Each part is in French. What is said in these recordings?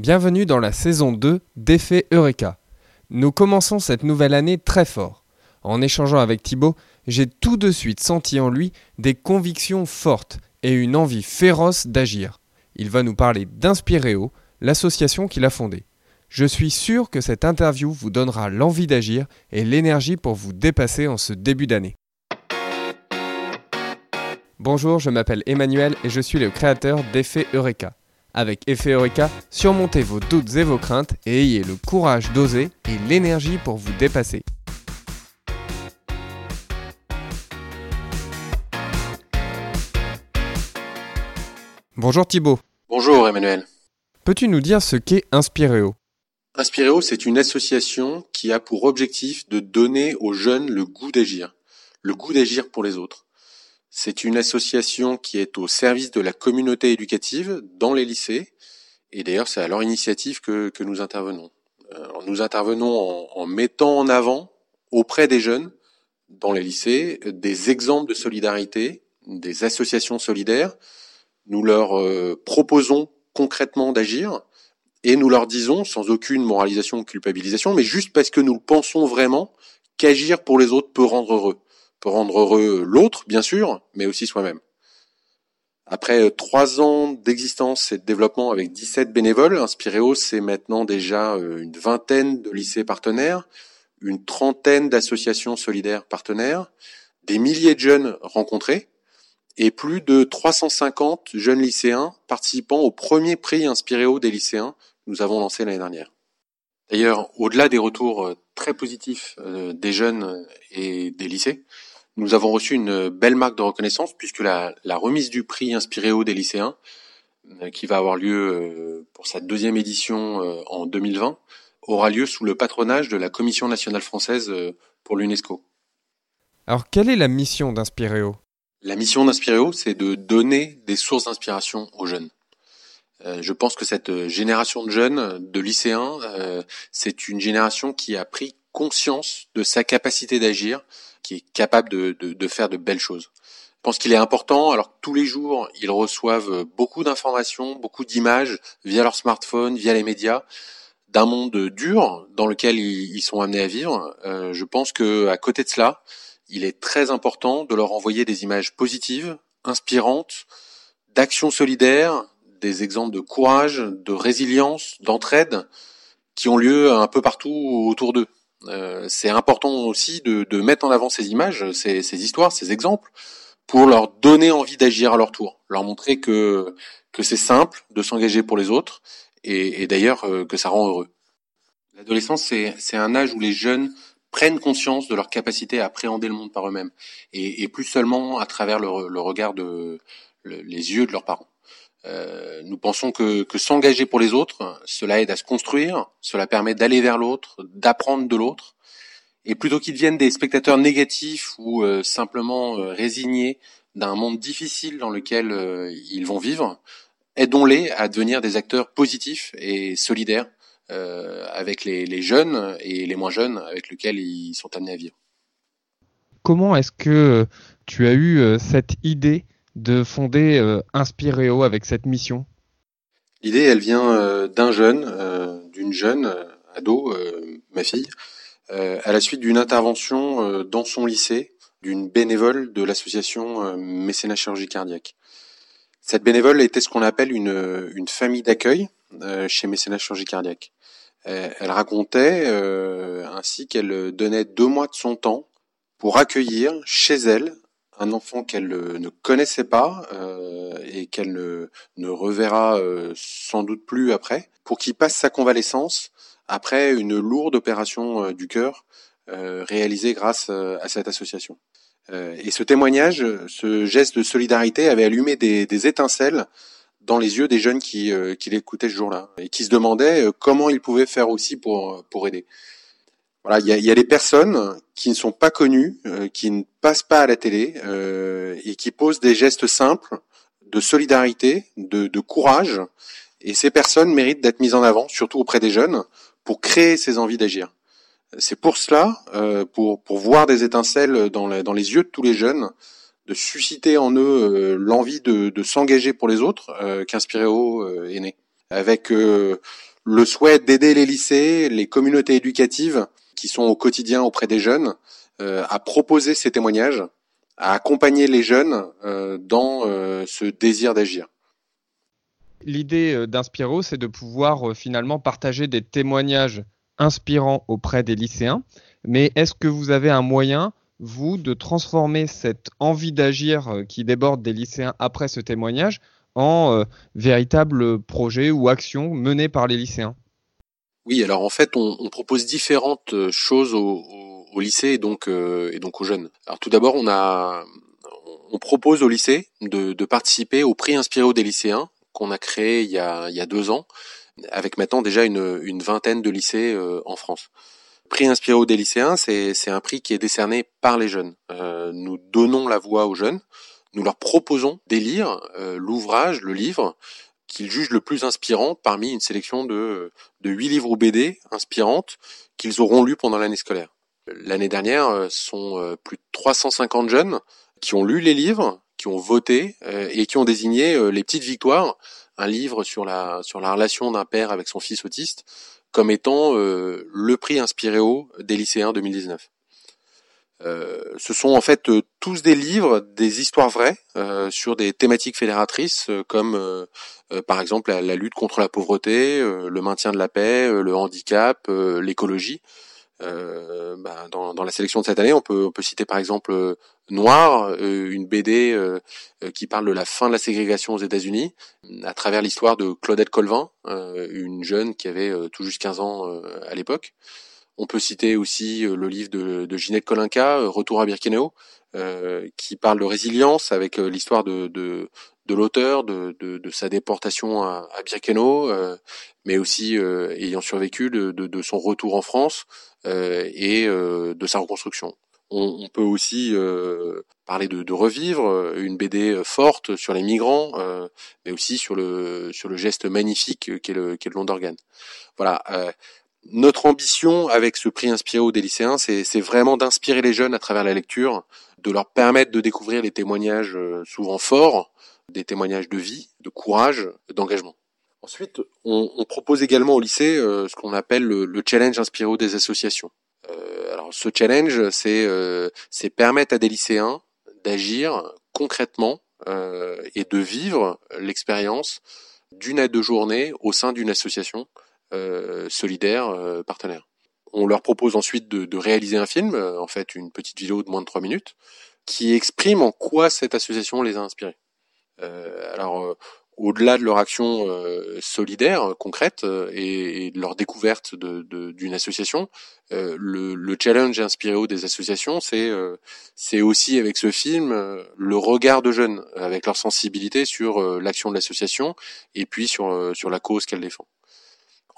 Bienvenue dans la saison 2 d'Effet Eureka. Nous commençons cette nouvelle année très fort. En échangeant avec Thibaut, j'ai tout de suite senti en lui des convictions fortes et une envie féroce d'agir. Il va nous parler d'Inspiréo, l'association qu'il a fondée. Je suis sûr que cette interview vous donnera l'envie d'agir et l'énergie pour vous dépasser en ce début d'année. Bonjour, je m'appelle Emmanuel et je suis le créateur d'Effet Eureka. Avec Effet Eureka, surmontez vos doutes et vos craintes et ayez le courage d'oser et l'énergie pour vous dépasser. Bonjour Thibaut. Bonjour Emmanuel. Peux-tu nous dire ce qu'est Inspiréo Inspiréo, c'est une association qui a pour objectif de donner aux jeunes le goût d'agir, le goût d'agir pour les autres. C'est une association qui est au service de la communauté éducative dans les lycées, et d'ailleurs c'est à leur initiative que, nous intervenons. Euh, nous intervenons en, mettant en avant auprès des jeunes dans les lycées des exemples de solidarité, des associations solidaires. Nous leur euh, proposons concrètement d'agir et nous leur disons, sans aucune moralisation ou culpabilisation, mais juste parce que nous pensons vraiment qu'agir pour les autres peut rendre heureux. Peut rendre heureux l'autre, bien sûr, mais aussi soi-même. Après trois ans d'existence et de développement avec 17 bénévoles, Inspiréo, c'est maintenant déjà euh, une vingtaine de lycées partenaires, une trentaine d'associations solidaires partenaires, des milliers de jeunes rencontrés, et plus de 350 jeunes lycéens participant au premier prix Inspiréo des lycéens nous avons lancé l'année dernière. D'ailleurs, au-delà des retours euh, très positifs euh, des jeunes et des lycées, nous avons reçu une belle marque de reconnaissance puisque la, remise du prix Inspiréo des lycéens, euh, qui va avoir lieu pour sa deuxième édition en 2020, aura lieu sous le patronage de la Commission nationale française pour l'UNESCO. Alors, quelle est la mission d'Inspiréo La mission d'Inspiréo, c'est de donner des sources d'inspiration aux jeunes. Euh, je pense que cette euh, génération de jeunes, de lycéens, euh, c'est une génération qui a pris conscience de sa capacité d'agir, qui est capable de, faire de belles choses. Je pense qu'il est important, alors que tous les jours, ils reçoivent beaucoup d'informations, beaucoup d'images via leur smartphone, via les médias, d'un monde dur dans lequel ils, sont amenés à vivre. je pense que à côté de cela, il est très important de leur envoyer des images positives, inspirantes, d'actions solidaires, des exemples de courage, de résilience, d'entraide qui ont lieu un peu partout autour d'eux. Euh, c'est important aussi de, mettre en avant ces images, ces, histoires, ces exemples, pour leur donner envie d'agir à leur tour, leur montrer que, que c'est simple de s'engager pour les autres et, d'ailleurs euh, que ça rend heureux. L'adolescence, c'est, un âge où les jeunes prennent conscience de leur capacité à appréhender le monde par eux-mêmes et, plus seulement à travers le, regard de les yeux de leurs parents. Euh, nous pensons que, que s'engager pour les autres, cela aide à se construire, cela permet d'aller vers l'autre, d'apprendre de l'autre, et plutôt qu'ils deviennent des spectateurs négatifs ou euh, simplement euh, résignés d'un monde difficile dans lequel ils vont vivre, aidons-les à devenir des acteurs positifs et solidaires avec les, les, jeunes et les moins jeunes avec lesquels ils sont amenés à vivre. Comment est-ce que tu as eu cette idée de fonder euh, Inspiréo avec cette mission L'idée, elle vient euh, d'un jeune, euh, d'une jeune ado, ma fille, à la suite d'une intervention dans son lycée d'une bénévole de l'association Mécénat Chirurgie Cardiaque. Cette bénévole était ce qu'on appelle une, une famille d'accueil chez Mécénat Chirurgie Cardiaque. elle racontait ainsi qu'elle donnait deux mois de son temps pour accueillir chez elle un enfant qu'elle euh, ne connaissait pas euh, et qu'elle ne, ne reverra euh, sans doute plus après, pour qu'il passe sa convalescence après une lourde opération du cœur réalisée grâce à cette association. et ce témoignage, ce geste de solidarité avait allumé des, des étincelles dans les yeux des jeunes qui, qui l'écoutaient ce jour-là et qui se demandaient comment ils pouvaient faire aussi pour, pour aider. Voilà, il y a, y a, des personnes qui ne sont pas connues, euh, qui ne passent pas à la télé euh, et qui posent des gestes simples de solidarité, de, de courage. Et ces personnes méritent d'être mises en avant, surtout auprès des jeunes, pour créer ces envies d'agir. C'est pour cela, euh, pour, pour voir des étincelles dans, dans les yeux de tous les jeunes, de susciter en eux euh, l'envie de, de s'engager pour les autres, euh, qu'Inspiréo est né. Avec le souhait d'aider les lycées, les communautés éducatives qui sont au quotidien auprès des jeunes, à proposer ces témoignages, à accompagner les jeunes dans ce désir d'agir. L'idée d'Inspiro, c'est de pouvoir finalement partager des témoignages inspirants auprès des lycéens. Mais est-ce que vous avez un moyen vous, de transformer cette envie d'agir euh, qui déborde des lycéens après ce témoignage en euh, véritable projet ou action menée par les lycéens? Oui, alors en fait, on, propose différentes euh, choses au, lycée et donc, et donc aux jeunes. Alors tout d'abord, on a, on propose au lycée de, participer au prix Inspiréo des lycéens qu'on a créé il y a, deux ans, avec maintenant déjà une, vingtaine de lycées en France prix Inspiro des lycéens, c'est un prix qui est décerné par les jeunes. Euh, nous donnons la voix aux jeunes, nous leur proposons d'élire euh, l'ouvrage, le livre qu'ils jugent le plus inspirant parmi une sélection de, de 8 livres ou BD inspirantes qu'ils auront lus pendant l'année scolaire. L'année dernière, euh, sont plus de 350 jeunes qui ont lu les livres, qui ont voté et qui ont désigné les petites victoires. Un livre sur la, sur la relation d'un père avec son fils autiste, comme étant euh, le prix Inspiréo des lycéens 2019. Euh, ce sont en fait euh, tous des livres, des histoires vraies sur des thématiques fédératrices comme par exemple la, lutte contre la pauvreté, le maintien de la paix, le handicap, l'écologie. Euh, bah, dans, la sélection de cette année, on peut, on peut citer par exemple euh, Noir, euh, une BD qui parle de la fin de la ségrégation aux États-Unis, à travers l'histoire de Claudette Colvin, une jeune qui avait tout juste 15 ans à l'époque. On peut citer aussi le livre de, Ginette Kolinka, Retour à Birkenau, qui parle de résilience avec l'histoire de, de, de l'auteur, de, de, sa déportation à, à Birkenau, mais aussi ayant survécu de, son retour en France, euh, et euh, de sa reconstruction. On, peut aussi euh, parler de, revivre une BD forte sur les migrants, mais aussi sur le sur le geste magnifique qu'est le qu'est le d'organe. Voilà. Notre ambition avec ce prix Inspiro des lycéens, c'est vraiment d'inspirer les jeunes à travers la lecture, de leur permettre de découvrir des témoignages souvent forts, des témoignages de vie, de courage, d'engagement. Ensuite, on, on, propose également au lycée euh, ce qu'on appelle le, challenge Inspiro des associations. Euh, alors, ce challenge, c'est euh, permettre à des lycéens d'agir concrètement euh, et de vivre l'expérience d'une à deux journées au sein d'une association solidaire partenaire. On leur propose ensuite de, de réaliser un film, en fait une petite vidéo de moins de trois minutes, qui exprime en quoi cette association les a inspirés. alors au-delà de leur action euh, solidaire, concrète, euh, et, de leur découverte d'une de, association, euh, le, le, challenge Inspiréo des associations, c'est c'est aussi avec ce film le regard de jeunes, avec leur sensibilité sur l'action de l'association et puis sur sur la cause qu'elle défend.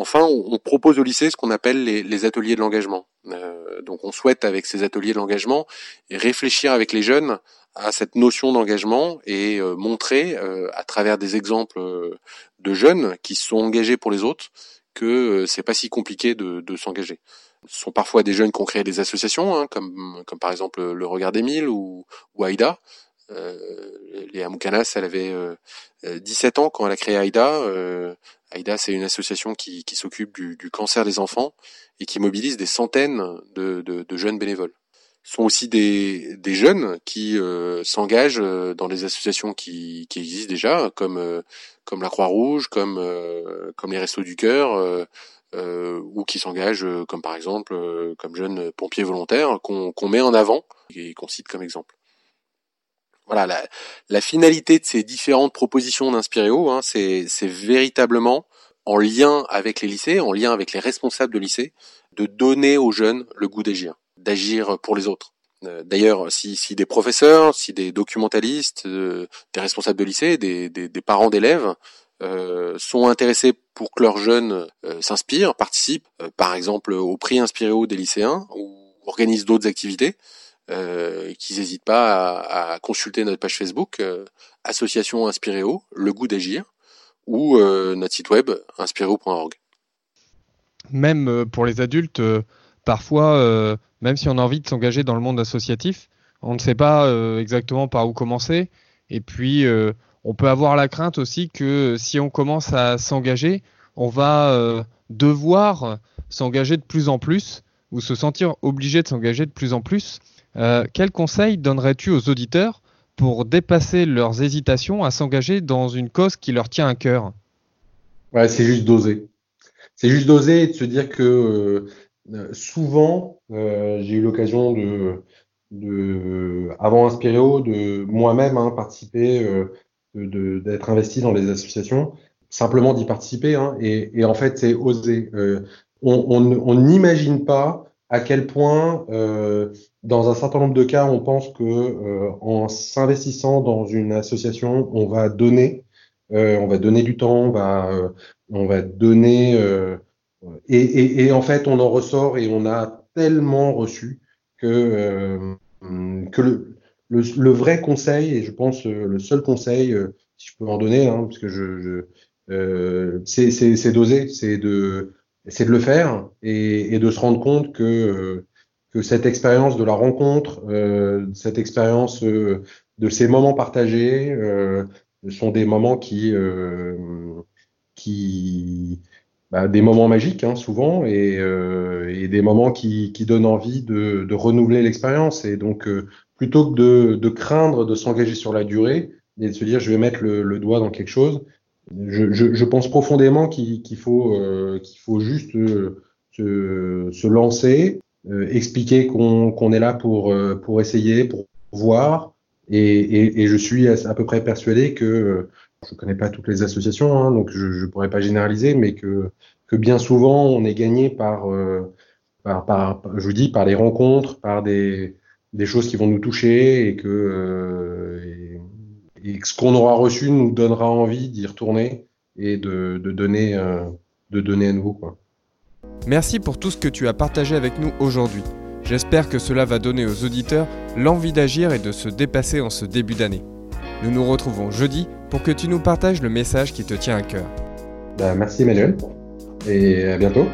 Enfin, on, propose au lycée ce qu'on appelle les, ateliers de l'engagement. donc, on souhaite avec ces ateliers de l'engagement réfléchir avec les jeunes à cette notion d'engagement et euh, montrer euh, à travers des exemples euh, de jeunes qui sont engagés pour les autres que c'est pas si compliqué de, s'engager. Ce sont parfois des jeunes qui ont créé des associations, hein, comme, par exemple le Regard d'Émile ou, ou Aïda. Euh, Léa Moukanas, elle avait 17 ans quand elle a créé Aïda. Aïda, c'est une association qui, qui s'occupe du, du, cancer des enfants et qui mobilise des centaines de, de, de jeunes bénévoles sont aussi des, des jeunes qui euh, s'engagent euh, dans des associations qui, qui existent déjà, comme euh, comme la Croix-Rouge, comme comme les Restos du Cœur, ou qui s'engagent, comme par exemple, comme jeunes pompiers volontaires qu'on qu'on met en avant et qu'on cite comme exemple. Voilà, la, la finalité de ces différentes propositions d'Inspiréo, hein, c'est véritablement en lien avec les lycées, en lien avec les responsables de lycée, de donner aux jeunes le goût d'agir d'agir pour les autres. Euh, d'ailleurs, si, si, des professeurs, si des documentalistes, euh, des responsables de lycée, des, des, des parents d'élèves euh, sont intéressés pour que leurs jeunes euh, s'inspirent, participent, par exemple au prix Inspiréo des lycéens ou organisent d'autres activités, qu'ils n'hésitent pas à, consulter notre page Facebook Association Inspiréo, le goût d'agir, ou notre site web inspiréo.org. Même pour les adultes, parfois même si on a envie de s'engager dans le monde associatif, on ne sait pas euh, exactement par où commencer. Et puis, euh, on peut avoir la crainte aussi que si on commence à s'engager, on va devoir s'engager de plus en plus ou se sentir obligé de s'engager de plus en plus. Quel conseil donnerais-tu aux auditeurs pour dépasser leurs hésitations à s'engager dans une cause qui leur tient à cœur? C'est juste d'oser. C'est juste d'oser et de se dire que euh, souvent, euh, j'ai eu l'occasion de, avant Inspiréo, de moi-même hein, participer, euh, d'être investi dans des associations, simplement d'y participer. Hein, et, en fait, c'est oser. on n'imagine pas à quel point, euh, dans un certain nombre de cas, on pense que euh, en s'investissant dans une association, on va donner, euh, on va donner du temps, on va, on va donner, et, et, et, en fait, on en ressort et on a tellement reçu que que le, le, vrai conseil, et je pense le seul conseil, si je peux en donner, hein, parce que je, je c'est d'oser, c'est de c'est de le faire et, et, de se rendre compte que, euh, que cette expérience de la rencontre, euh, cette expérience euh, de ces moments partagés, euh, sont des moments qui, euh, qui bah, des moments magiques hein, souvent et, et, des moments qui, qui donnent envie de, de renouveler l'expérience. Et donc, plutôt que de, de craindre de s'engager sur la durée et de se dire je vais mettre le, le doigt dans quelque chose, je, je, je, pense profondément qu'il faut, euh, qu'il faut juste euh, se, se, lancer, euh, expliquer qu'on est là pour, euh, pour essayer, pour voir. Et, et, et, je suis à, peu près persuadé que, je ne connais pas toutes les associations, hein, donc je ne pourrais pas généraliser, mais que, que bien souvent on est gagné par, par, par, je vous dis, par les rencontres, par des, des choses qui vont nous toucher et que et ce qu'on aura reçu nous donnera envie d'y retourner et de, de donner, euh, de donner à nouveau. Quoi. Merci pour tout ce que tu as partagé avec nous aujourd'hui. J'espère que cela va donner aux auditeurs l'envie d'agir et de se dépasser en ce début d'année. Nous nous retrouvons jeudi pour que tu nous partages le message qui te tient à cœur. Bah, merci Emmanuel et à bientôt.